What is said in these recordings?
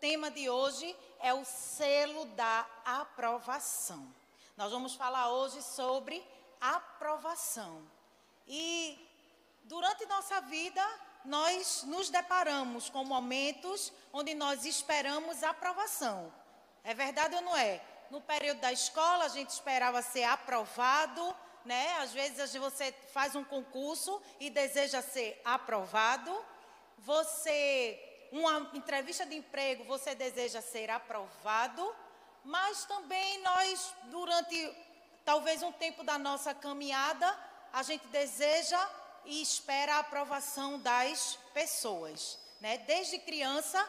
tema de hoje é o selo da aprovação. Nós vamos falar hoje sobre aprovação. E durante nossa vida, nós nos deparamos com momentos onde nós esperamos aprovação. É verdade ou não é? No período da escola, a gente esperava ser aprovado, né? Às vezes você faz um concurso e deseja ser aprovado. Você uma entrevista de emprego, você deseja ser aprovado, mas também nós, durante talvez um tempo da nossa caminhada, a gente deseja e espera a aprovação das pessoas. Né? Desde criança,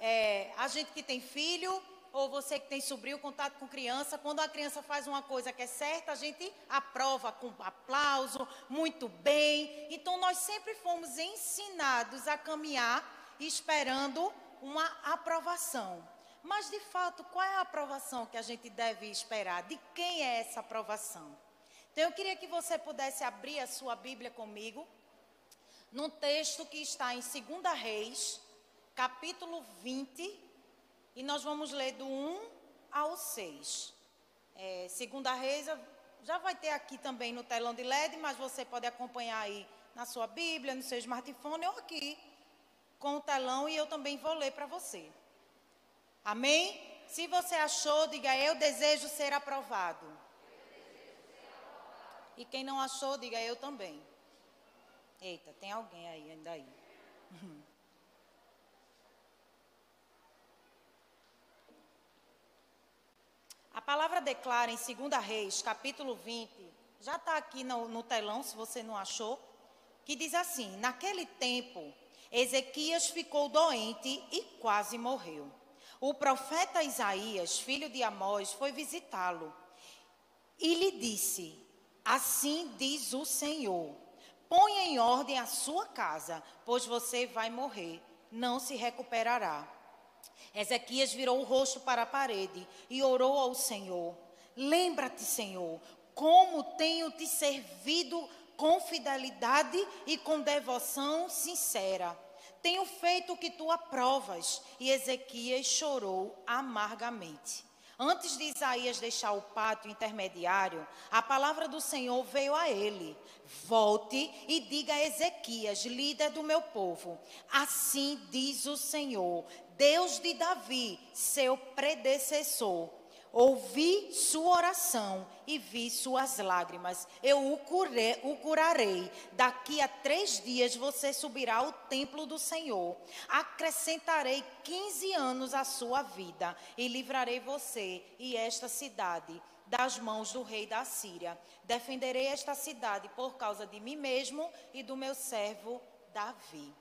é, a gente que tem filho, ou você que tem sobrinho, contato com criança, quando a criança faz uma coisa que é certa, a gente aprova com aplauso, muito bem. Então, nós sempre fomos ensinados a caminhar esperando uma aprovação. Mas, de fato, qual é a aprovação que a gente deve esperar? De quem é essa aprovação? Então, eu queria que você pudesse abrir a sua Bíblia comigo, num texto que está em 2 Reis, capítulo 20, e nós vamos ler do 1 ao 6. É, 2 Reis, já vai ter aqui também no telão de LED, mas você pode acompanhar aí na sua Bíblia, no seu smartphone ou aqui com o telão e eu também vou ler para você. Amém? Se você achou, diga eu desejo ser aprovado. E quem não achou, diga eu também. Eita, tem alguém aí ainda aí. A palavra declara em 2 Reis, capítulo 20, já está aqui no, no telão, se você não achou, que diz assim: Naquele tempo, Ezequias ficou doente e quase morreu. O profeta Isaías, filho de Amós, foi visitá-lo e lhe disse: Assim diz o Senhor: Ponha em ordem a sua casa, pois você vai morrer, não se recuperará. Ezequias virou o rosto para a parede e orou ao Senhor: Lembra-te, Senhor, como tenho te servido com fidelidade e com devoção sincera. Tenho feito o que tu aprovas. E Ezequias chorou amargamente. Antes de Isaías deixar o pátio intermediário, a palavra do Senhor veio a ele: Volte e diga a Ezequias, líder do meu povo: Assim diz o Senhor, Deus de Davi, seu predecessor Ouvi sua oração e vi suas lágrimas. Eu o, curei, o curarei. Daqui a três dias você subirá ao templo do Senhor. Acrescentarei 15 anos à sua vida e livrarei você e esta cidade das mãos do rei da Síria. Defenderei esta cidade por causa de mim mesmo e do meu servo Davi.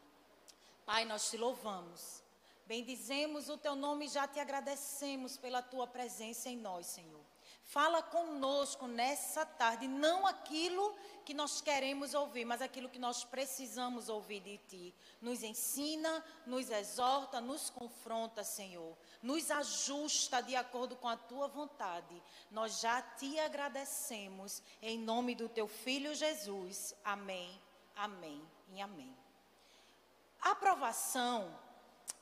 Pai, nós te louvamos. Bendizemos o teu nome e já te agradecemos pela tua presença em nós, Senhor. Fala conosco nessa tarde, não aquilo que nós queremos ouvir, mas aquilo que nós precisamos ouvir de ti. Nos ensina, nos exorta, nos confronta, Senhor. Nos ajusta de acordo com a tua vontade. Nós já te agradecemos em nome do teu filho Jesus. Amém. Amém e amém. Aprovação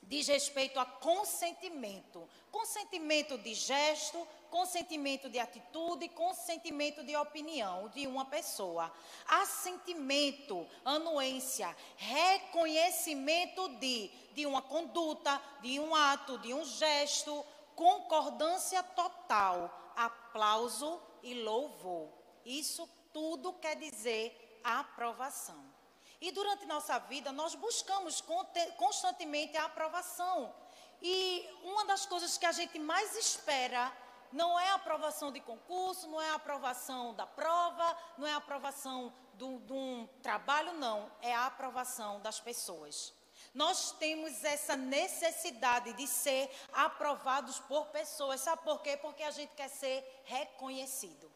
diz respeito a consentimento. Consentimento de gesto, consentimento de atitude, consentimento de opinião de uma pessoa. Assentimento, anuência, reconhecimento de, de uma conduta, de um ato, de um gesto, concordância total, aplauso e louvor. Isso tudo quer dizer aprovação. E durante nossa vida, nós buscamos constantemente a aprovação. E uma das coisas que a gente mais espera não é a aprovação de concurso, não é a aprovação da prova, não é a aprovação de um trabalho, não. É a aprovação das pessoas. Nós temos essa necessidade de ser aprovados por pessoas. Sabe por quê? Porque a gente quer ser reconhecido.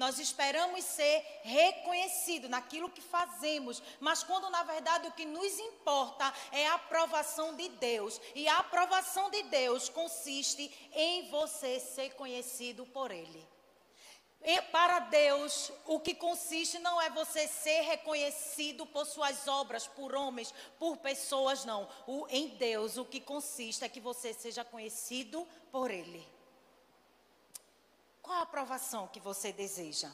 Nós esperamos ser reconhecidos naquilo que fazemos, mas quando na verdade o que nos importa é a aprovação de Deus. E a aprovação de Deus consiste em você ser conhecido por Ele. E para Deus, o que consiste não é você ser reconhecido por suas obras, por homens, por pessoas, não. O, em Deus, o que consiste é que você seja conhecido por Ele. Qual a aprovação que você deseja?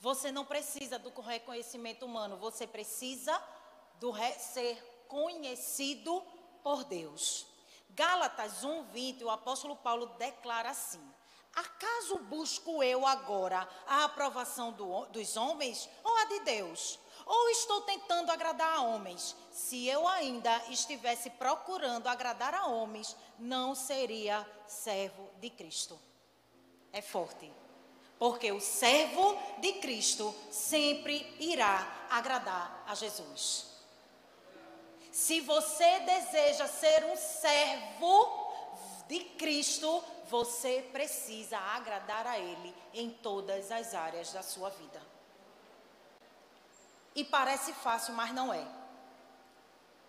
Você não precisa do reconhecimento humano, você precisa do ser conhecido por Deus. Gálatas 1:20, o apóstolo Paulo declara assim: Acaso busco eu agora a aprovação do, dos homens ou a de Deus? Ou estou tentando agradar a homens? Se eu ainda estivesse procurando agradar a homens, não seria servo de Cristo. É forte. Porque o servo de Cristo sempre irá agradar a Jesus. Se você deseja ser um servo de Cristo, você precisa agradar a Ele em todas as áreas da sua vida. E parece fácil, mas não é.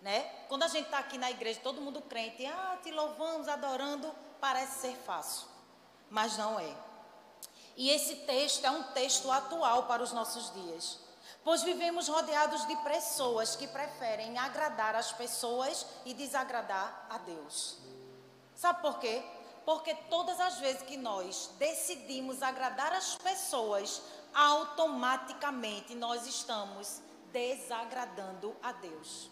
Né? Quando a gente está aqui na igreja, todo mundo crente, ah, te louvamos, adorando, parece ser fácil, mas não é. E esse texto é um texto atual para os nossos dias, pois vivemos rodeados de pessoas que preferem agradar as pessoas e desagradar a Deus. Sabe por quê? Porque todas as vezes que nós decidimos agradar as pessoas, automaticamente nós estamos desagradando a Deus.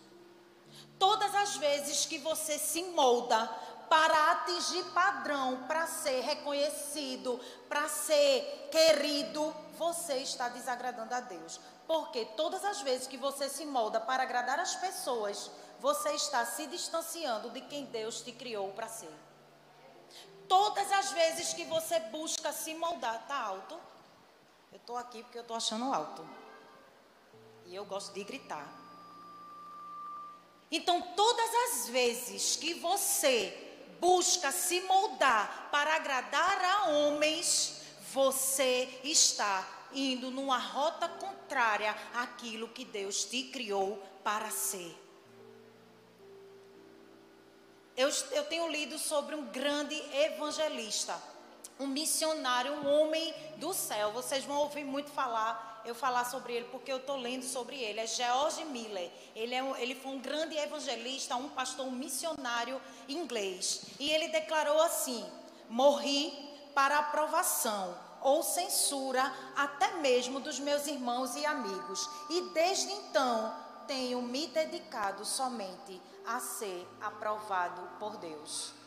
Todas as vezes que você se molda para atingir padrão, para ser reconhecido, para ser querido, você está desagradando a Deus. Porque todas as vezes que você se molda para agradar as pessoas, você está se distanciando de quem Deus te criou para ser. Todas as vezes que você busca se moldar, tá alto? Eu estou aqui porque eu estou achando alto. E eu gosto de gritar. Então, todas as vezes que você busca se moldar para agradar a homens, você está indo numa rota contrária àquilo que Deus te criou para ser. Eu, eu tenho lido sobre um grande evangelista, um missionário, um homem do céu. Vocês vão ouvir muito falar, eu falar sobre ele, porque eu estou lendo sobre ele. É George Miller. Ele, é um, ele foi um grande evangelista, um pastor, um missionário inglês. E ele declarou assim: morri para aprovação ou censura, até mesmo dos meus irmãos e amigos. E desde então tenho me dedicado somente a ser aprovado por Deus.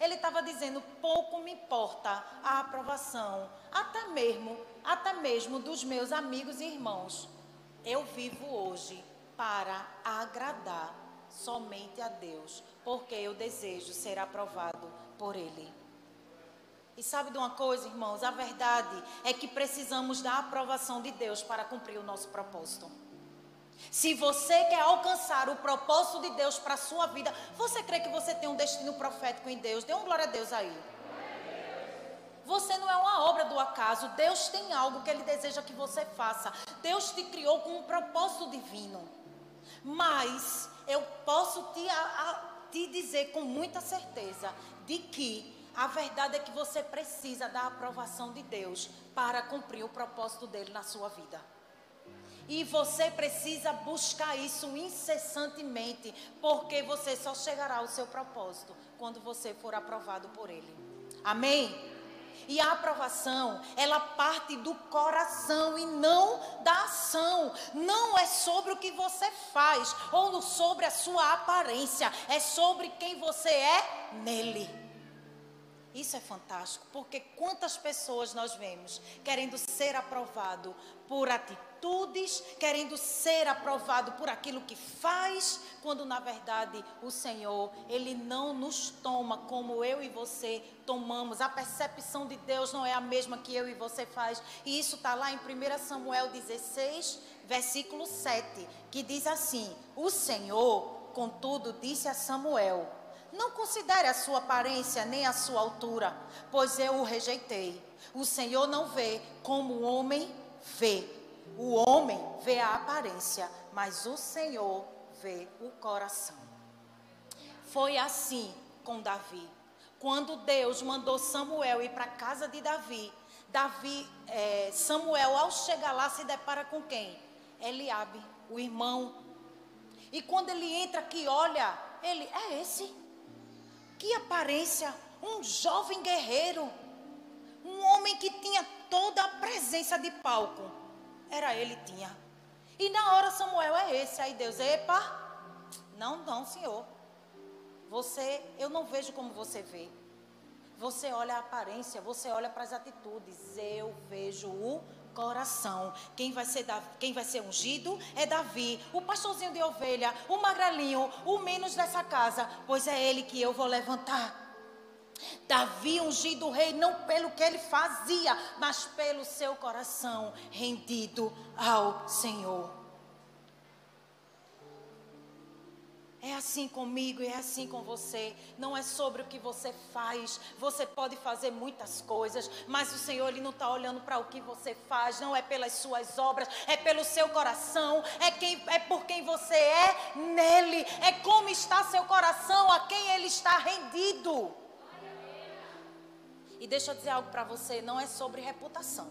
Ele estava dizendo: pouco me importa a aprovação, até mesmo, até mesmo dos meus amigos e irmãos. Eu vivo hoje para agradar somente a Deus, porque eu desejo ser aprovado por Ele. E sabe de uma coisa, irmãos? A verdade é que precisamos da aprovação de Deus para cumprir o nosso propósito. Se você quer alcançar o propósito de Deus para a sua vida, você crê que você tem um destino profético em Deus? Dê um glória a Deus aí. Você não é uma obra do acaso. Deus tem algo que Ele deseja que você faça. Deus te criou com um propósito divino. Mas eu posso te, a, a, te dizer com muita certeza de que a verdade é que você precisa da aprovação de Deus para cumprir o propósito dele na sua vida. E você precisa buscar isso incessantemente, porque você só chegará ao seu propósito quando você for aprovado por Ele. Amém? E a aprovação, ela parte do coração e não da ação. Não é sobre o que você faz ou sobre a sua aparência, é sobre quem você é nele. Isso é fantástico, porque quantas pessoas nós vemos querendo ser aprovado por atitudes, querendo ser aprovado por aquilo que faz, quando na verdade o Senhor, ele não nos toma como eu e você tomamos. A percepção de Deus não é a mesma que eu e você faz. E isso está lá em 1 Samuel 16, versículo 7, que diz assim: O Senhor, contudo, disse a Samuel: não considere a sua aparência nem a sua altura, pois eu o rejeitei. O Senhor não vê como o homem vê. O homem vê a aparência, mas o Senhor vê o coração. Foi assim com Davi. Quando Deus mandou Samuel ir para a casa de Davi, Davi, é, Samuel, ao chegar lá, se depara com quem? Eliabe, o irmão. E quando ele entra aqui, olha, ele é esse. Que aparência, um jovem guerreiro, um homem que tinha toda a presença de palco. Era ele tinha. E na hora Samuel é esse, aí Deus, epa, não, não, senhor. Você, eu não vejo como você vê. Você olha a aparência, você olha para as atitudes. Eu vejo o coração. Quem vai ser quem vai ser ungido é Davi, o pastorzinho de ovelha, o magrelinho, o menos dessa casa, pois é ele que eu vou levantar. Davi ungido rei não pelo que ele fazia, mas pelo seu coração rendido ao Senhor. É assim comigo e é assim com você. Não é sobre o que você faz. Você pode fazer muitas coisas, mas o Senhor ele não está olhando para o que você faz. Não é pelas suas obras, é pelo seu coração. É quem é por quem você é nele. É como está seu coração, a quem ele está rendido. E deixa eu dizer algo para você. Não é sobre reputação,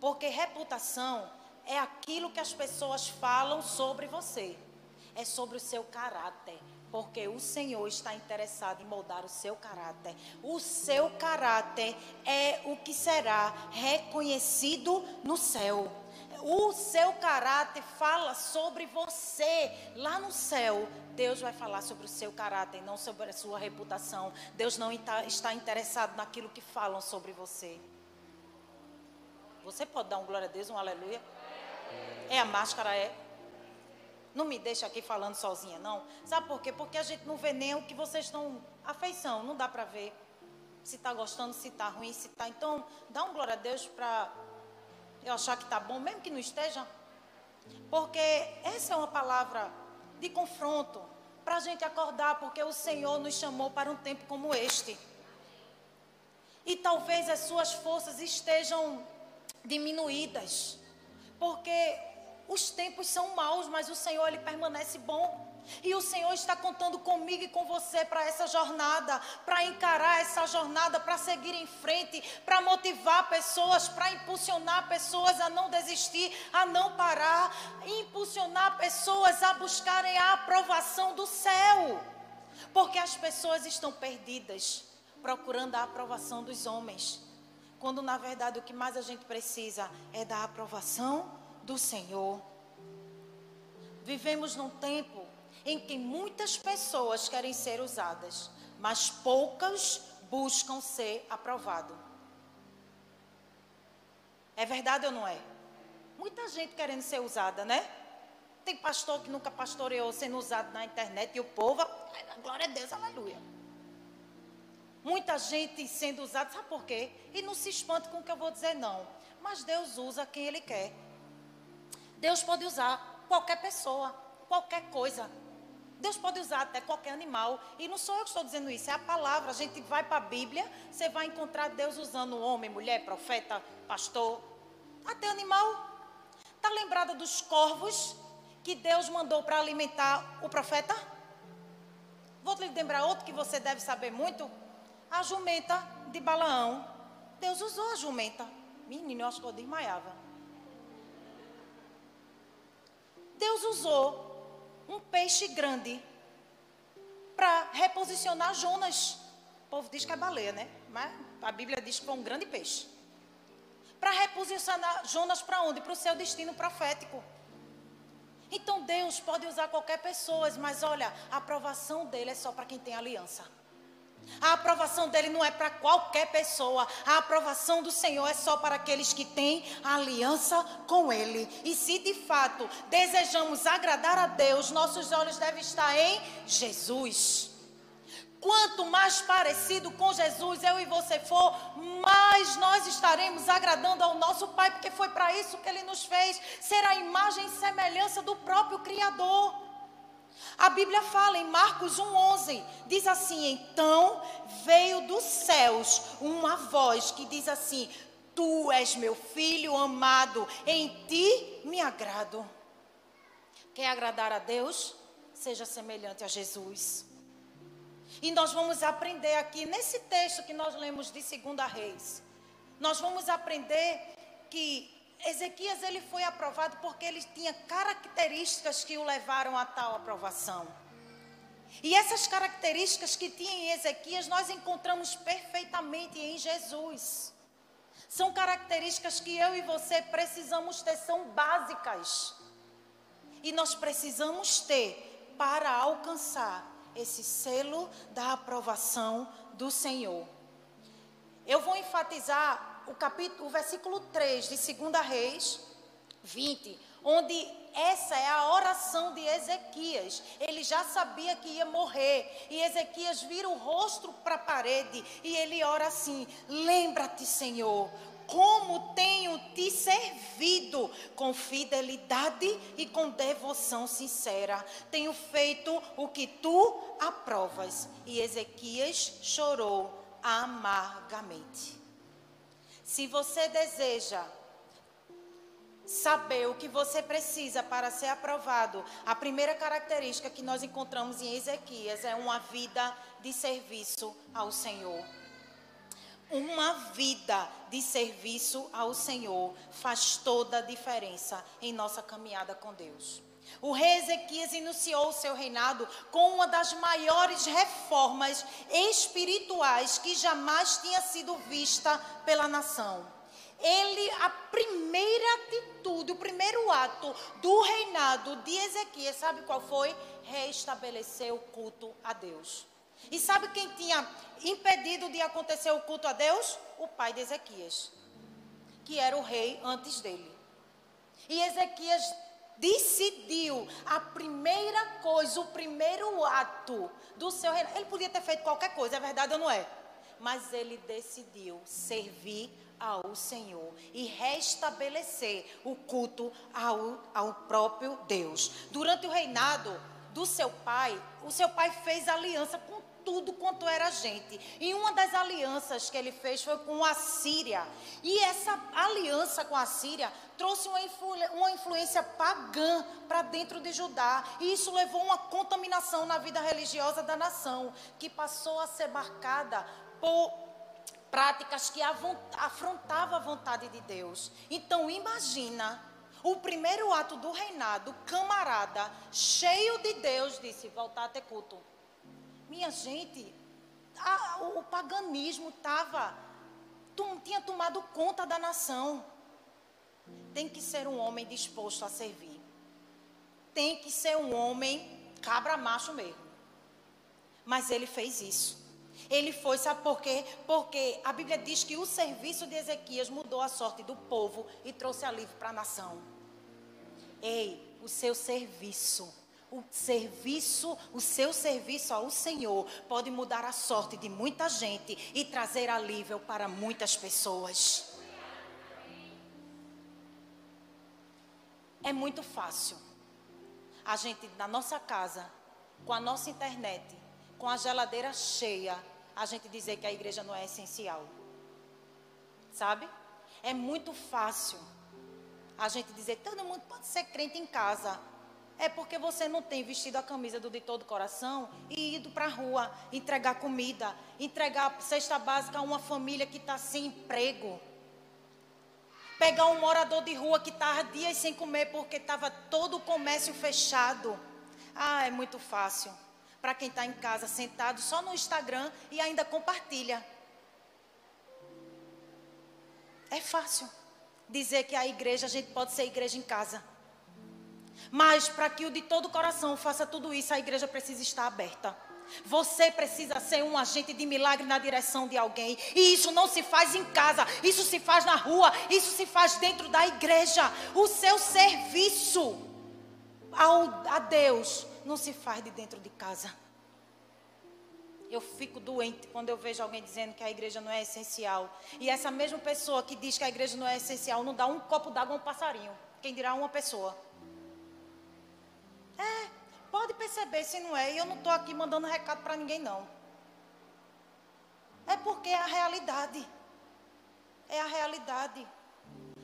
porque reputação é aquilo que as pessoas falam sobre você é sobre o seu caráter. Porque o Senhor está interessado em moldar o seu caráter. O seu caráter é o que será reconhecido no céu. O seu caráter fala sobre você lá no céu. Deus vai falar sobre o seu caráter, não sobre a sua reputação. Deus não está interessado naquilo que falam sobre você. Você pode dar um glória a Deus, um aleluia? É a máscara, é. Não me deixa aqui falando sozinha, não. Sabe por quê? Porque a gente não vê nem o que vocês estão. Afeição, não dá para ver. Se está gostando, se está ruim, se está. Então, dá um glória a Deus para eu achar que está bom, mesmo que não esteja. Porque essa é uma palavra de confronto para a gente acordar, porque o Senhor nos chamou para um tempo como este. E talvez as suas forças estejam diminuídas, porque os tempos são maus, mas o Senhor ele permanece bom. E o Senhor está contando comigo e com você para essa jornada, para encarar essa jornada, para seguir em frente, para motivar pessoas, para impulsionar pessoas a não desistir, a não parar, impulsionar pessoas a buscarem a aprovação do céu. Porque as pessoas estão perdidas, procurando a aprovação dos homens, quando na verdade o que mais a gente precisa é da aprovação do Senhor. Vivemos num tempo em que muitas pessoas querem ser usadas, mas poucas buscam ser aprovado. É verdade ou não é? Muita gente querendo ser usada, né? Tem pastor que nunca pastoreou sendo usado na internet e o povo, glória a Deus, aleluia. Muita gente sendo usada, sabe por quê? E não se espante com o que eu vou dizer, não. Mas Deus usa quem Ele quer. Deus pode usar qualquer pessoa, qualquer coisa. Deus pode usar até qualquer animal. E não sou eu que estou dizendo isso, é a palavra. A gente vai para a Bíblia, você vai encontrar Deus usando homem, mulher, profeta, pastor, até animal. Está lembrada dos corvos que Deus mandou para alimentar o profeta? Vou lhe lembrar outro que você deve saber muito. A jumenta de Balaão. Deus usou a jumenta. Menino, eu acho que eu desmaiava. Deus usou um peixe grande para reposicionar Jonas. O povo diz que é baleia, né? Mas a Bíblia diz que foi um grande peixe. Para reposicionar Jonas para onde? Para o seu destino profético. Então Deus pode usar qualquer pessoa, mas olha, a aprovação dele é só para quem tem aliança. A aprovação dele não é para qualquer pessoa. A aprovação do Senhor é só para aqueles que têm aliança com Ele. E se de fato desejamos agradar a Deus, nossos olhos devem estar em Jesus. Quanto mais parecido com Jesus eu e você for, mais nós estaremos agradando ao nosso Pai, porque foi para isso que Ele nos fez ser a imagem e semelhança do próprio Criador. A Bíblia fala em Marcos 1,11: diz assim: Então veio dos céus uma voz que diz assim: Tu és meu filho amado, em ti me agrado. Quer agradar a Deus? Seja semelhante a Jesus. E nós vamos aprender aqui nesse texto que nós lemos de 2 Reis. nós vamos aprender que Ezequias ele foi aprovado porque ele tinha características que o levaram a tal aprovação. E essas características que tinha em Ezequias nós encontramos perfeitamente em Jesus. São características que eu e você precisamos ter, são básicas. E nós precisamos ter para alcançar esse selo da aprovação do Senhor. Eu vou enfatizar o capítulo, o versículo 3 de 2 Reis 20, onde essa é a oração de Ezequias. Ele já sabia que ia morrer. E Ezequias vira o rosto para a parede e ele ora assim: Lembra-te, Senhor, como tenho te servido com fidelidade e com devoção sincera. Tenho feito o que tu aprovas. E Ezequias chorou amargamente. Se você deseja saber o que você precisa para ser aprovado, a primeira característica que nós encontramos em Ezequias é uma vida de serviço ao Senhor. Uma vida de serviço ao Senhor faz toda a diferença em nossa caminhada com Deus. O rei Ezequias iniciou seu reinado com uma das maiores reformas espirituais que jamais tinha sido vista pela nação. Ele, a primeira atitude, o primeiro ato do reinado de Ezequias, sabe qual foi? Restabelecer o culto a Deus. E sabe quem tinha impedido de acontecer o culto a Deus? O pai de Ezequias, que era o rei antes dele. E Ezequias decidiu a primeira coisa, o primeiro ato do seu reino. Ele podia ter feito qualquer coisa, é verdade ou não é? Mas ele decidiu servir ao Senhor e restabelecer o culto ao, ao próprio Deus. Durante o reinado do seu pai, o seu pai fez aliança com tudo quanto era gente. E uma das alianças que ele fez foi com a Síria. E essa aliança com a Síria trouxe uma, influ uma influência pagã para dentro de Judá. E isso levou uma contaminação na vida religiosa da nação, que passou a ser marcada por práticas que afrontavam a vontade de Deus. Então, imagina. O primeiro ato do reinado, camarada, cheio de Deus, disse: voltar a ter culto. Minha gente, a, o, paganismo estava, tinha tomado conta da nação. Tem que ser um homem disposto a servir. Tem que ser um homem cabra macho mesmo. Mas ele fez isso. Ele foi, sabe por quê? Porque a Bíblia diz que o serviço de Ezequias mudou a sorte do povo e trouxe alívio para a nação. Ei, o seu serviço o serviço, o seu serviço ao Senhor pode mudar a sorte de muita gente e trazer alívio para muitas pessoas. É muito fácil a gente na nossa casa, com a nossa internet, com a geladeira cheia, a gente dizer que a igreja não é essencial. Sabe? É muito fácil a gente dizer todo mundo pode ser crente em casa, é porque você não tem vestido a camisa do de todo coração e ido para a rua entregar comida, entregar cesta básica a uma família que está sem emprego. Pegar um morador de rua que estava dias sem comer porque estava todo o comércio fechado. Ah, é muito fácil. Para quem está em casa sentado só no Instagram e ainda compartilha. É fácil dizer que a igreja, a gente pode ser igreja em casa. Mas para que o de todo coração faça tudo isso, a igreja precisa estar aberta. Você precisa ser um agente de milagre na direção de alguém. E isso não se faz em casa, isso se faz na rua, isso se faz dentro da igreja. O seu serviço ao, a Deus não se faz de dentro de casa. Eu fico doente quando eu vejo alguém dizendo que a igreja não é essencial. E essa mesma pessoa que diz que a igreja não é essencial não dá um copo d'água a um passarinho. Quem dirá uma pessoa. É, pode perceber se não é. E eu não estou aqui mandando recado para ninguém, não. É porque é a realidade. É a realidade.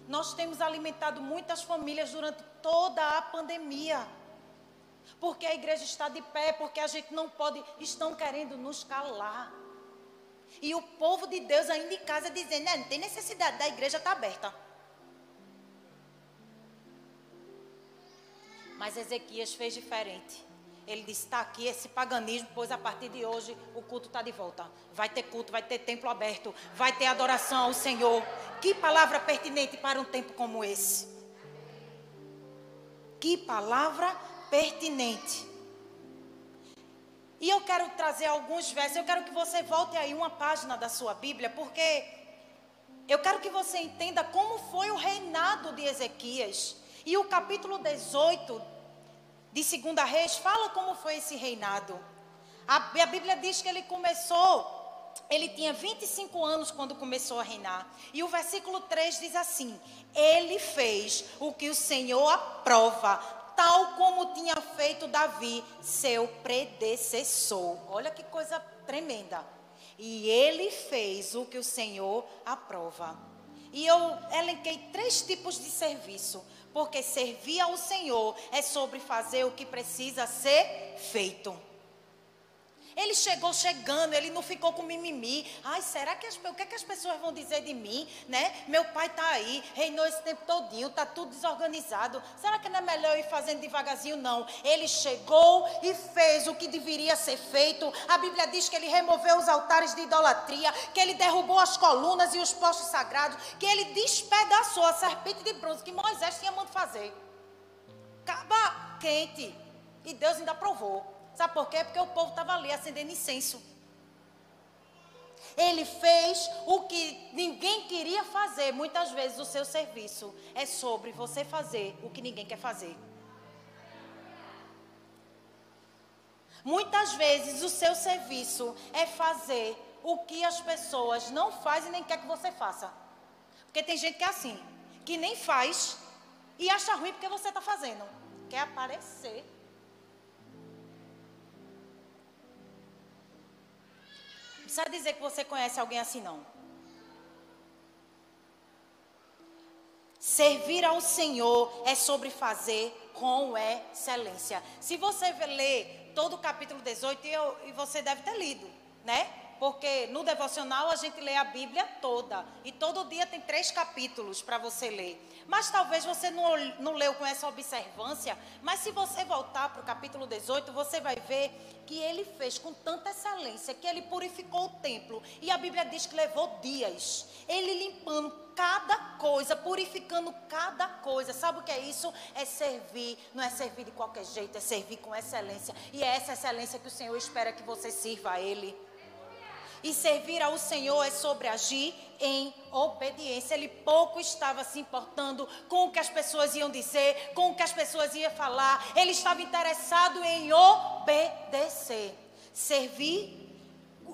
Nós temos alimentado muitas famílias durante toda a pandemia. Porque a igreja está de pé, porque a gente não pode, estão querendo nos calar. E o povo de Deus ainda em casa dizendo, não tem necessidade, da igreja está aberta. Mas Ezequias fez diferente. Ele disse: está aqui esse paganismo, pois a partir de hoje o culto está de volta. Vai ter culto, vai ter templo aberto, vai ter adoração ao Senhor. Que palavra pertinente para um tempo como esse. Que palavra pertinente. E eu quero trazer alguns versos. Eu quero que você volte aí uma página da sua Bíblia, porque eu quero que você entenda como foi o reinado de Ezequias. E o capítulo 18 de Segunda Reis fala como foi esse reinado. A, a Bíblia diz que ele começou, ele tinha 25 anos quando começou a reinar. E o versículo 3 diz assim: Ele fez o que o Senhor aprova, tal como tinha feito Davi, seu predecessor. Olha que coisa tremenda. E ele fez o que o Senhor aprova. E eu elenquei três tipos de serviço. Porque servir ao Senhor é sobre fazer o que precisa ser feito. Ele chegou chegando, ele não ficou com mimimi. Ai, será que as, o que, é que as pessoas vão dizer de mim, né? Meu pai está aí, reinou esse tempo todinho, está tudo desorganizado. Será que não é melhor ir fazendo devagarzinho? Não. Ele chegou e fez o que deveria ser feito. A Bíblia diz que ele removeu os altares de idolatria, que ele derrubou as colunas e os postos sagrados, que ele despedaçou a serpente de bronze que Moisés tinha mandado fazer. Caba quente. E Deus ainda provou. Sabe por quê? Porque o povo estava ali acendendo incenso. Ele fez o que ninguém queria fazer. Muitas vezes o seu serviço é sobre você fazer o que ninguém quer fazer. Muitas vezes o seu serviço é fazer o que as pessoas não fazem nem quer que você faça. Porque tem gente que é assim, que nem faz e acha ruim porque você está fazendo. Quer aparecer. Precisa dizer que você conhece alguém assim, não. Servir ao Senhor é sobre fazer com excelência. Se você ler todo o capítulo 18, eu, e você deve ter lido, né? Porque no devocional a gente lê a Bíblia toda. E todo dia tem três capítulos para você ler. Mas talvez você não, não leu com essa observância. Mas se você voltar para o capítulo 18, você vai ver que ele fez com tanta excelência que ele purificou o templo. E a Bíblia diz que levou dias. Ele limpando cada coisa, purificando cada coisa. Sabe o que é isso? É servir. Não é servir de qualquer jeito, é servir com excelência. E é essa excelência que o Senhor espera que você sirva a Ele. E servir ao Senhor é sobre agir em obediência. Ele pouco estava se importando com o que as pessoas iam dizer, com o que as pessoas iam falar. Ele estava interessado em obedecer. Servir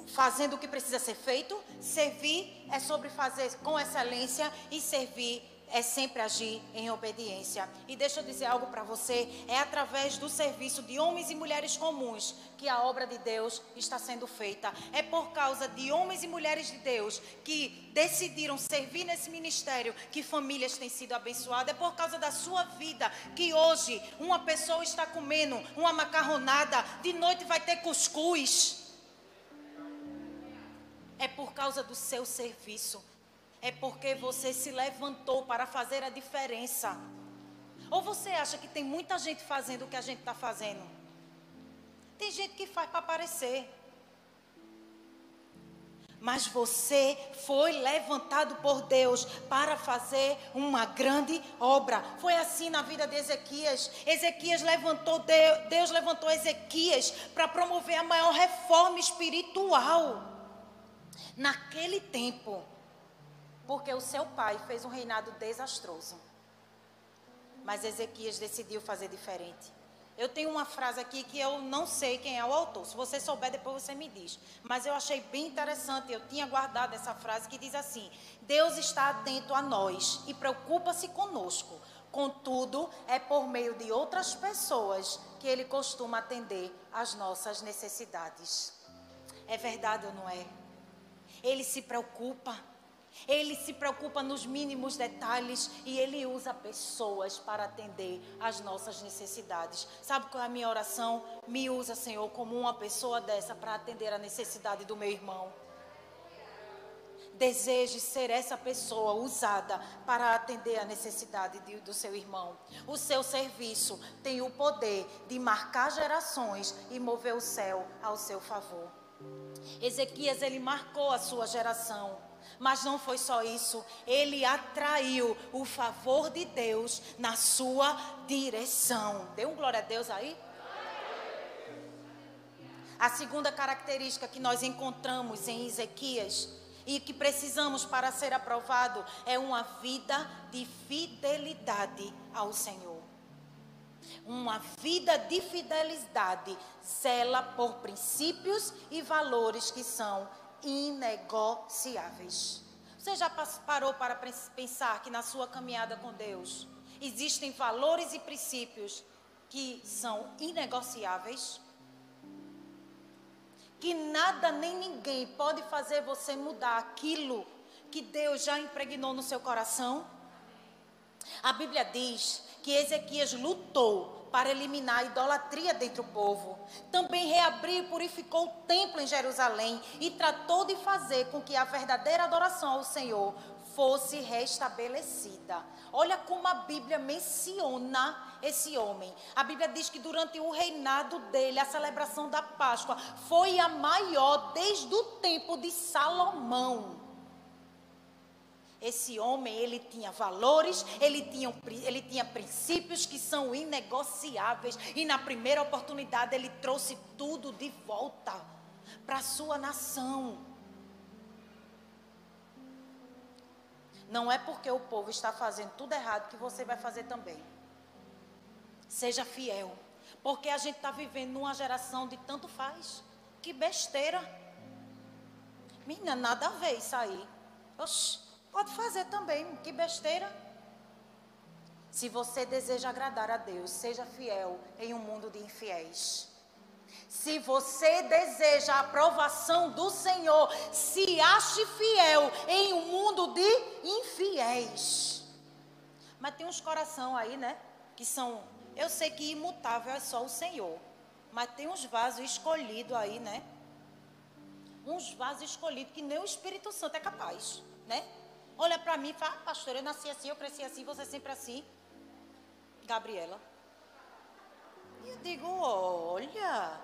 fazendo o que precisa ser feito. Servir é sobre fazer com excelência e servir é sempre agir em obediência. E deixa eu dizer algo para você: é através do serviço de homens e mulheres comuns que a obra de Deus está sendo feita. É por causa de homens e mulheres de Deus que decidiram servir nesse ministério que famílias têm sido abençoadas. É por causa da sua vida que hoje uma pessoa está comendo uma macarronada, de noite vai ter cuscuz. É por causa do seu serviço é porque você se levantou para fazer a diferença. Ou você acha que tem muita gente fazendo o que a gente está fazendo? Tem gente que faz para aparecer. Mas você foi levantado por Deus para fazer uma grande obra. Foi assim na vida de Ezequias. Ezequias levantou, Deus levantou Ezequias para promover a maior reforma espiritual. Naquele tempo, porque o seu pai fez um reinado desastroso. Mas Ezequias decidiu fazer diferente. Eu tenho uma frase aqui que eu não sei quem é o autor. Se você souber, depois você me diz. Mas eu achei bem interessante. Eu tinha guardado essa frase que diz assim: Deus está atento a nós e preocupa-se conosco. Contudo, é por meio de outras pessoas que ele costuma atender às nossas necessidades. É verdade ou não é? Ele se preocupa. Ele se preocupa nos mínimos detalhes e ele usa pessoas para atender às nossas necessidades. Sabe qual é a minha oração? Me usa, Senhor, como uma pessoa dessa para atender a necessidade do meu irmão. Deseje ser essa pessoa usada para atender a necessidade de, do seu irmão. O seu serviço tem o poder de marcar gerações e mover o céu ao seu favor. Ezequias, ele marcou a sua geração. Mas não foi só isso, ele atraiu o favor de Deus na sua direção. Dê um glória a Deus aí? A segunda característica que nós encontramos em Ezequias e que precisamos para ser aprovado é uma vida de fidelidade ao Senhor. Uma vida de fidelidade zela por princípios e valores que são inegociáveis. Você já parou para pensar que na sua caminhada com Deus existem valores e princípios que são inegociáveis? Que nada nem ninguém pode fazer você mudar aquilo que Deus já impregnou no seu coração? A Bíblia diz que Ezequias lutou para eliminar a idolatria dentre o povo. Também reabriu e purificou o templo em Jerusalém e tratou de fazer com que a verdadeira adoração ao Senhor fosse restabelecida. Olha como a Bíblia menciona esse homem. A Bíblia diz que durante o reinado dele, a celebração da Páscoa foi a maior desde o tempo de Salomão. Esse homem, ele tinha valores, ele tinha, ele tinha princípios que são inegociáveis. E na primeira oportunidade, ele trouxe tudo de volta para a sua nação. Não é porque o povo está fazendo tudo errado que você vai fazer também. Seja fiel. Porque a gente está vivendo numa geração de tanto faz. Que besteira. Menina, nada a ver isso aí. Oxi. Pode fazer também, que besteira. Se você deseja agradar a Deus, seja fiel em um mundo de infiéis. Se você deseja a aprovação do Senhor, se ache fiel em um mundo de infiéis. Mas tem uns coração aí, né? Que são. Eu sei que imutável é só o Senhor. Mas tem uns vasos escolhidos aí, né? Uns vasos escolhidos que nem o Espírito Santo é capaz, né? Olha para mim e fala, ah, pastor, eu nasci assim, eu cresci assim, você sempre assim. Gabriela. E eu digo, olha,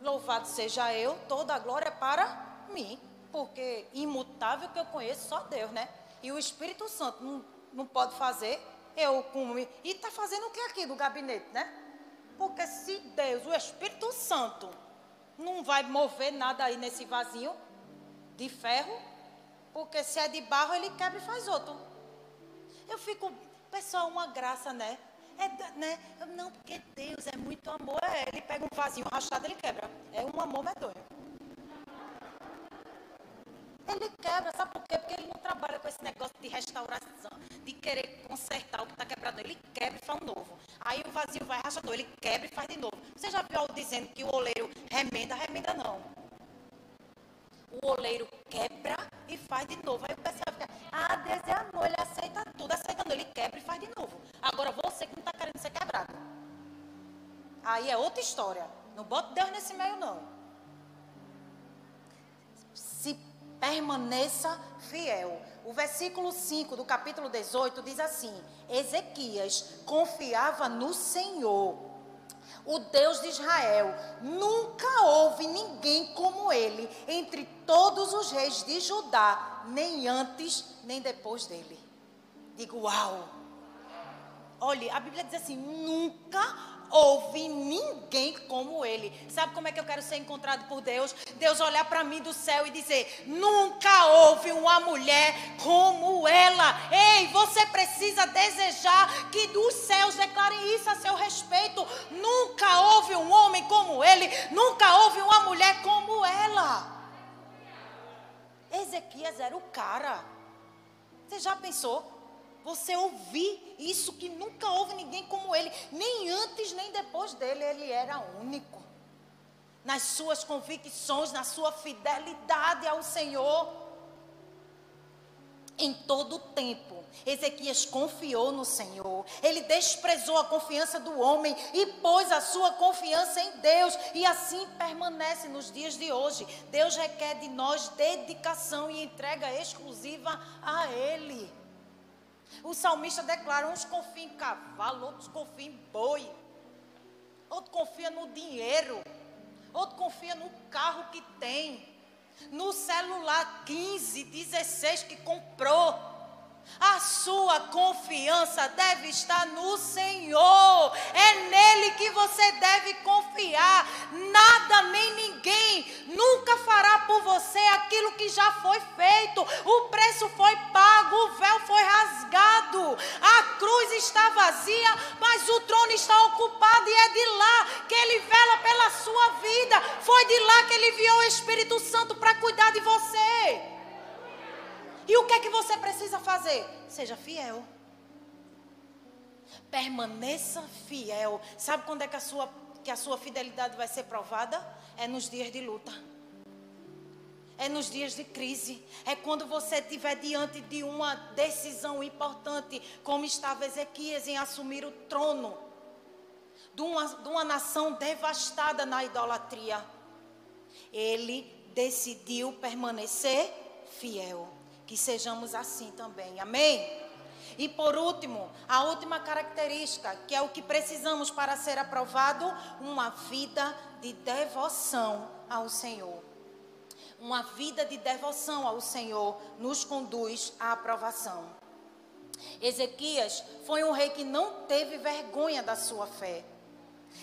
louvado seja eu, toda a glória para mim, porque imutável que eu conheço só Deus, né? E o Espírito Santo não, não pode fazer, eu com e está fazendo o que aqui do gabinete, né? Porque se Deus, o Espírito Santo, não vai mover nada aí nesse vasinho, de ferro, porque se é de barro, ele quebra e faz outro. Eu fico, pessoal, uma graça, né? É, né? Não, porque Deus é muito amor. É, ele pega um vasinho rachado, ele quebra. É um amor medonho. Ele quebra, sabe por quê? Porque ele não trabalha com esse negócio de restauração, de querer consertar o que está quebrado. Ele quebra e faz um novo. Aí o vazio vai rachador, ele quebra e faz de novo. Você já viu dizendo que o oleiro remenda? Remenda não o oleiro quebra e faz de novo. Aí o pessoal fica, ah, Deus é amor, ele aceita tudo, aceita não, ele quebra e faz de novo. Agora você que não está querendo ser quebrado. Aí é outra história. Não bota Deus nesse meio, não. Se permaneça fiel. O versículo 5 do capítulo 18 diz assim: Ezequias confiava no Senhor o Deus de Israel. Nunca houve ninguém como ele entre todos os reis de Judá, nem antes nem depois dele. Digo, uau! Olhe, a Bíblia diz assim: nunca houve ninguém como ele. Sabe como é que eu quero ser encontrado por Deus? Deus olhar para mim do céu e dizer: nunca houve uma mulher como ela. Ei, você precisa desejar que dos céus declarem isso a seu respeito. Nunca houve um homem como ele, nunca houve uma mulher como ela. Ezequias era o cara. Você já pensou? Você ouvir isso que nunca houve ninguém como ele, nem antes nem depois dele, ele era único. Nas suas convicções, na sua fidelidade ao Senhor. Em todo o tempo, Ezequias confiou no Senhor. Ele desprezou a confiança do homem e pôs a sua confiança em Deus. E assim permanece nos dias de hoje. Deus requer de nós dedicação e entrega exclusiva a Ele. O salmista declara: uns confiam em cavalo, outros confiam em boi, outro confia no dinheiro, outro confia no carro que tem, no celular 15, 16 que comprou. A sua confiança deve estar no Senhor. É nele que você deve confiar. Nada nem ninguém nunca fará por você aquilo que já foi feito. O preço foi pago, o véu foi rasgado. A cruz está vazia, mas o trono está ocupado e é de lá que ele vela pela sua vida. Foi de lá que ele enviou o Espírito Santo para cuidar de você. E o que é que você precisa fazer? Seja fiel. Permaneça fiel. Sabe quando é que a sua, que a sua fidelidade vai ser provada? É nos dias de luta. É nos dias de crise. É quando você estiver diante de uma decisão importante, como estava Ezequias em assumir o trono de uma, de uma nação devastada na idolatria. Ele decidiu permanecer fiel. Que sejamos assim também. Amém? E por último, a última característica, que é o que precisamos para ser aprovado, uma vida de devoção ao Senhor. Uma vida de devoção ao Senhor nos conduz à aprovação. Ezequias foi um rei que não teve vergonha da sua fé.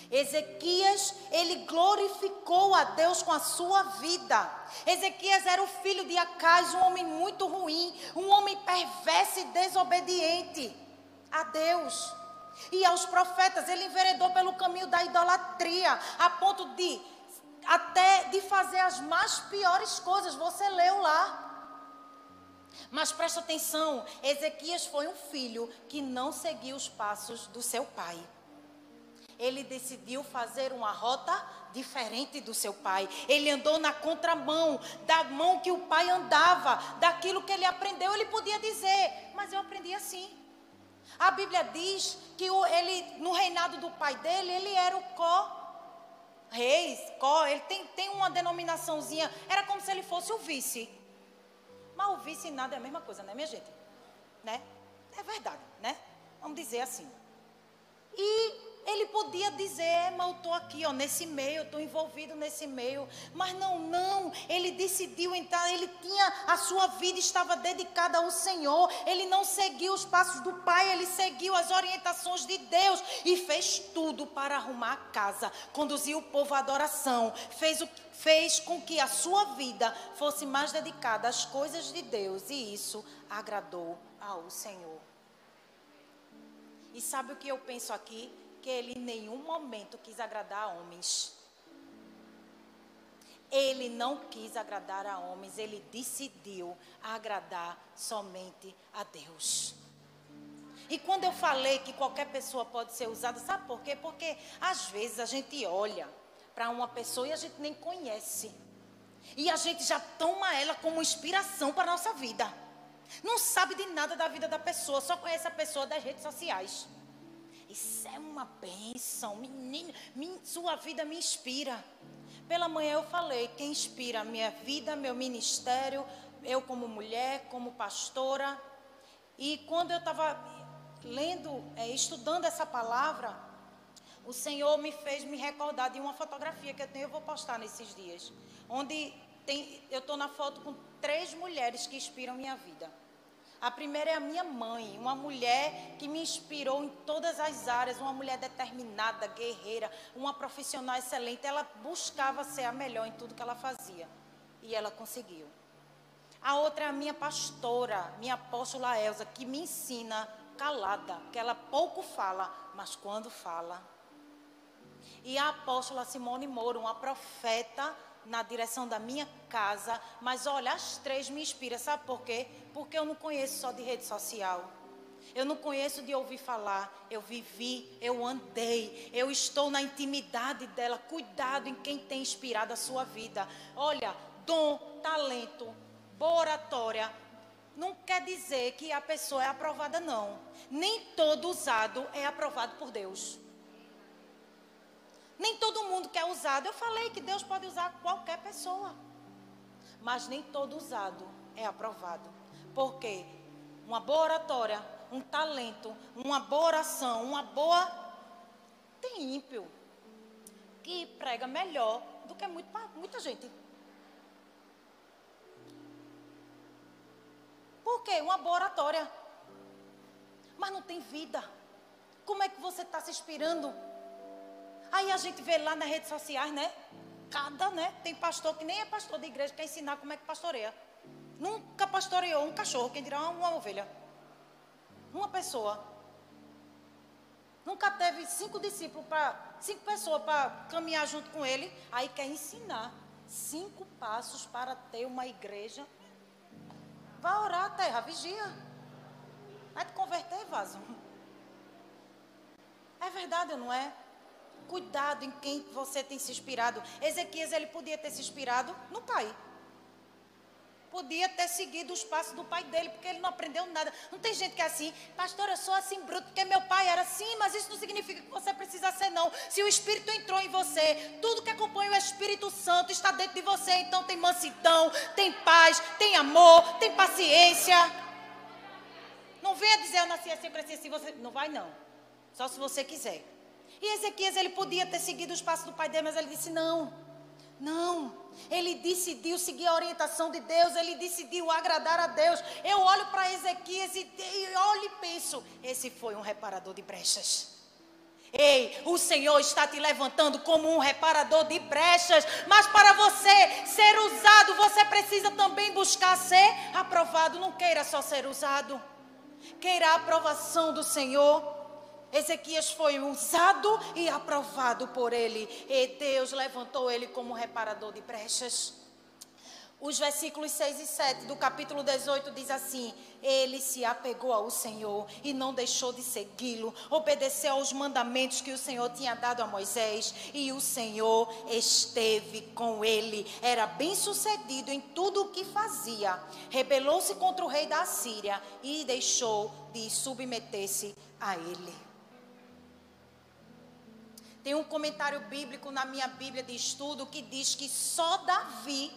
Ezequias, ele glorificou a Deus com a sua vida. Ezequias era o filho de Acais, um homem muito ruim, um homem perverso e desobediente a Deus. E aos profetas, ele enveredou pelo caminho da idolatria, a ponto de até de fazer as mais piores coisas. Você leu lá. Mas presta atenção, Ezequias foi um filho que não seguiu os passos do seu pai ele decidiu fazer uma rota diferente do seu pai. Ele andou na contramão da mão que o pai andava, daquilo que ele aprendeu. Ele podia dizer, mas eu aprendi assim. A Bíblia diz que ele, no reinado do pai dele, ele era o có reis, có, ele tem, tem uma denominaçãozinha, era como se ele fosse o vice. Mas o vice e nada é a mesma coisa, né, minha gente? Né? É verdade, né? Vamos dizer assim. E ele podia dizer, mas eu estou aqui, ó, nesse meio, estou envolvido nesse meio. Mas não, não. Ele decidiu entrar, ele tinha, a sua vida estava dedicada ao Senhor. Ele não seguiu os passos do Pai, ele seguiu as orientações de Deus e fez tudo para arrumar a casa, conduziu o povo à adoração, fez, o, fez com que a sua vida fosse mais dedicada às coisas de Deus e isso agradou ao Senhor. E sabe o que eu penso aqui? Que ele em nenhum momento quis agradar a homens. Ele não quis agradar a homens, ele decidiu agradar somente a Deus. E quando eu falei que qualquer pessoa pode ser usada, sabe por quê? Porque às vezes a gente olha para uma pessoa e a gente nem conhece. E a gente já toma ela como inspiração para a nossa vida. Não sabe de nada da vida da pessoa, só conhece a pessoa das redes sociais. Isso é uma bênção. Menino, sua vida me inspira. Pela manhã eu falei, quem inspira a minha vida, meu ministério, eu como mulher, como pastora. E quando eu estava lendo, é, estudando essa palavra, o Senhor me fez me recordar de uma fotografia que eu tenho, eu vou postar nesses dias. Onde tem, eu estou na foto com três mulheres que inspiram minha vida. A primeira é a minha mãe, uma mulher que me inspirou em todas as áreas, uma mulher determinada, guerreira, uma profissional excelente. Ela buscava ser a melhor em tudo que ela fazia e ela conseguiu. A outra é a minha pastora, minha apóstola Elza, que me ensina calada, que ela pouco fala, mas quando fala. E a apóstola Simone Moro, uma profeta na direção da minha casa, mas olha, as três me inspiram, sabe por quê? Porque eu não conheço só de rede social. Eu não conheço de ouvir falar, eu vivi, eu andei, eu estou na intimidade dela. Cuidado em quem tem inspirado a sua vida. Olha, dom, talento, boa oratória, não quer dizer que a pessoa é aprovada, não. Nem todo usado é aprovado por Deus. Nem todo mundo que é usado. Eu falei que Deus pode usar qualquer pessoa. Mas nem todo usado é aprovado. Porque uma boa oratória, um talento, uma boa oração, uma boa. Tem ímpio que prega melhor do que muito, muita gente. Por quê? Uma boa oratória. Mas não tem vida. Como é que você está se inspirando? Aí a gente vê lá nas redes sociais, né? Cada, né? Tem pastor que nem é pastor de igreja, quer ensinar como é que pastoreia. Nunca pastoreou um cachorro, quem dirá uma ovelha. Uma pessoa. Nunca teve cinco discípulos para cinco pessoas para caminhar junto com ele. Aí quer ensinar cinco passos para ter uma igreja Vai orar, terra, vigia. Vai te converter, vaso. É verdade, não é? Cuidado em quem você tem se inspirado. Ezequias, ele podia ter se inspirado no pai podia ter seguido os passos do pai dele, porque ele não aprendeu nada. Não tem gente que é assim, pastor, eu sou assim bruto, porque meu pai era assim, mas isso não significa que você precisa ser, não. Se o Espírito entrou em você, tudo que acompanha o Espírito Santo está dentro de você, então tem mansidão, tem paz, tem amor, tem paciência. Não venha dizer, eu nasci assim, eu cresci assim, você. Não vai, não. Só se você quiser. E Ezequias, ele podia ter seguido os passos do pai dele, mas ele disse: não, não. Ele decidiu seguir a orientação de Deus, ele decidiu agradar a Deus. Eu olho para Ezequias e, e olho e penso: esse foi um reparador de brechas. Ei, o Senhor está te levantando como um reparador de brechas, mas para você ser usado, você precisa também buscar ser aprovado. Não queira só ser usado, queira a aprovação do Senhor. Ezequias foi usado e aprovado por ele. E Deus levantou ele como reparador de brechas. Os versículos 6 e 7 do capítulo 18 diz assim: Ele se apegou ao Senhor e não deixou de segui-lo, obedeceu aos mandamentos que o Senhor tinha dado a Moisés, e o Senhor esteve com ele. Era bem sucedido em tudo o que fazia. Rebelou-se contra o rei da Síria e deixou de submeter-se a ele. Tem um comentário bíblico na minha Bíblia de estudo que diz que só Davi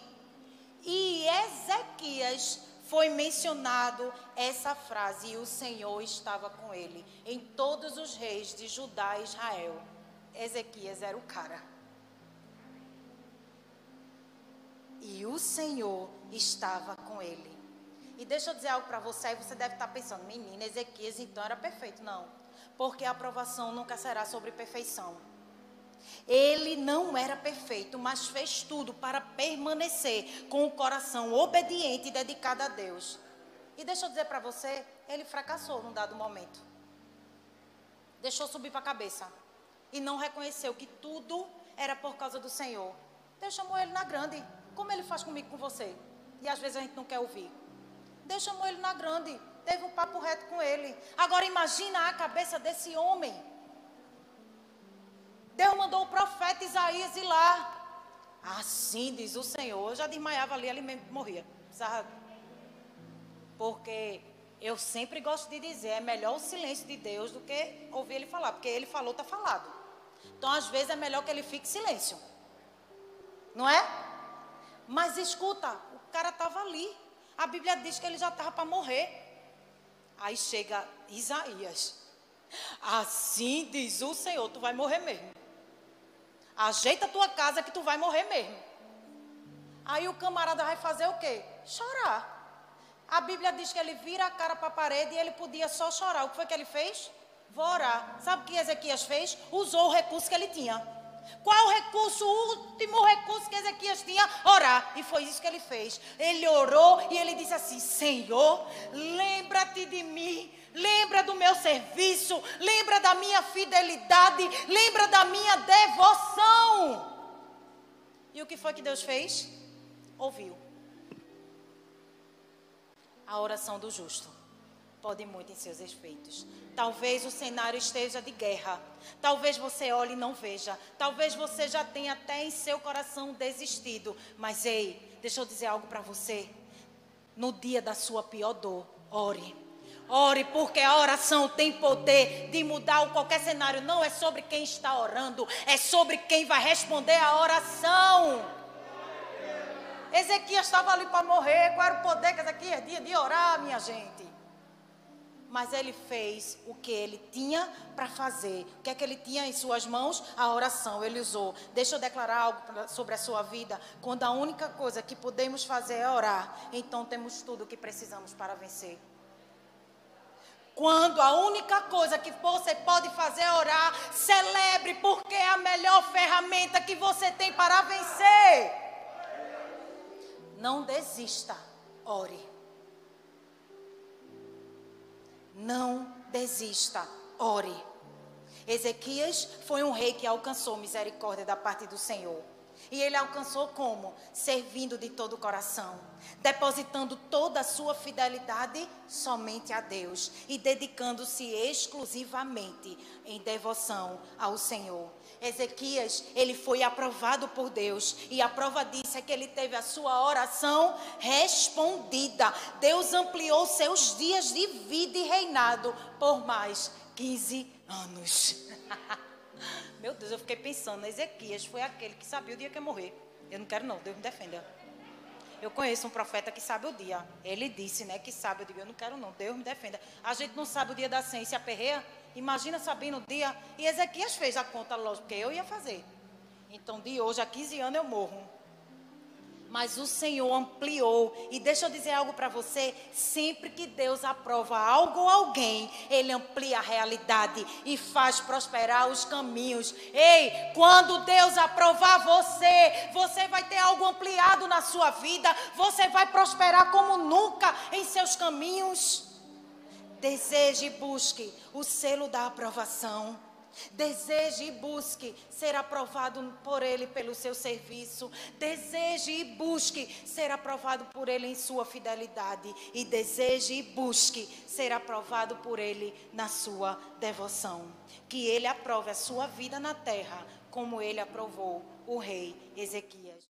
e Ezequias foi mencionado essa frase e o Senhor estava com ele. Em todos os reis de Judá e Israel, Ezequias era o cara. E o Senhor estava com ele. E deixa eu dizer algo para você, aí você deve estar pensando, menina, Ezequias então era perfeito. Não, porque a aprovação nunca será sobre perfeição. Ele não era perfeito, mas fez tudo para permanecer com o coração obediente e dedicado a Deus. E deixa eu dizer para você, ele fracassou num dado momento. Deixou subir para a cabeça. E não reconheceu que tudo era por causa do Senhor. Deus chamou ele na grande. Como ele faz comigo com você? E às vezes a gente não quer ouvir. Deus chamou ele na grande. Teve um papo reto com ele. Agora imagina a cabeça desse homem Deus mandou o profeta Isaías ir lá. Assim diz o Senhor. Eu já desmaiava ali, ele mesmo morria. Porque eu sempre gosto de dizer, é melhor o silêncio de Deus do que ouvir ele falar. Porque ele falou, está falado. Então, às vezes, é melhor que ele fique silêncio. Não é? Mas escuta, o cara estava ali. A Bíblia diz que ele já estava para morrer. Aí chega Isaías. Assim diz o Senhor, tu vai morrer mesmo. Ajeita a tua casa que tu vai morrer mesmo. Aí o camarada vai fazer o quê? Chorar. A Bíblia diz que ele vira a cara para a parede e ele podia só chorar. O que foi que ele fez? Vou orar. Sabe o que Ezequias fez? Usou o recurso que ele tinha. Qual o recurso, o último recurso que Ezequias tinha? Orar. E foi isso que ele fez. Ele orou e ele disse assim: Senhor, lembra-te de mim lembra do meu serviço, lembra da minha fidelidade, lembra da minha devoção. E o que foi que Deus fez? Ouviu. A oração do justo pode muito em seus efeitos. Talvez o cenário esteja de guerra. Talvez você olhe e não veja. Talvez você já tenha até em seu coração desistido. Mas ei, deixa eu dizer algo para você. no dia da sua pior dor, ore. Ore, porque a oração tem poder de mudar qualquer cenário. Não é sobre quem está orando, é sobre quem vai responder a oração. Ezequias estava ali para morrer. Qual era o poder que Ezequias tinha de orar, minha gente? Mas ele fez o que ele tinha para fazer. O que é que ele tinha em suas mãos? A oração. Ele usou. Deixa eu declarar algo sobre a sua vida. Quando a única coisa que podemos fazer é orar, então temos tudo o que precisamos para vencer. Quando a única coisa que você pode fazer é orar, celebre, porque é a melhor ferramenta que você tem para vencer. Não desista, ore. Não desista, ore. Ezequias foi um rei que alcançou misericórdia da parte do Senhor. E ele alcançou como? Servindo de todo o coração, depositando toda a sua fidelidade somente a Deus e dedicando-se exclusivamente em devoção ao Senhor. Ezequias, ele foi aprovado por Deus, e a prova disso é que ele teve a sua oração respondida. Deus ampliou seus dias de vida e reinado por mais 15 anos. Meu Deus, eu fiquei pensando, Ezequias foi aquele que sabia o dia que ia morrer. Eu não quero não, Deus me defenda. Eu conheço um profeta que sabe o dia. Ele disse, né, que sabe. Eu digo, eu não quero não, Deus me defenda. A gente não sabe o dia da ciência aperreia. Imagina sabendo o dia. E Ezequias fez a conta, lógico, porque eu ia fazer. Então, de hoje a 15 anos eu morro mas o Senhor ampliou. E deixa eu dizer algo para você: sempre que Deus aprova algo ou alguém, Ele amplia a realidade e faz prosperar os caminhos. Ei, quando Deus aprovar você, você vai ter algo ampliado na sua vida, você vai prosperar como nunca em seus caminhos. Deseje e busque o selo da aprovação. Deseje e busque ser aprovado por Ele pelo seu serviço. Deseje e busque ser aprovado por Ele em sua fidelidade. E deseje e busque ser aprovado por Ele na sua devoção. Que Ele aprove a sua vida na terra, como Ele aprovou o rei Ezequias.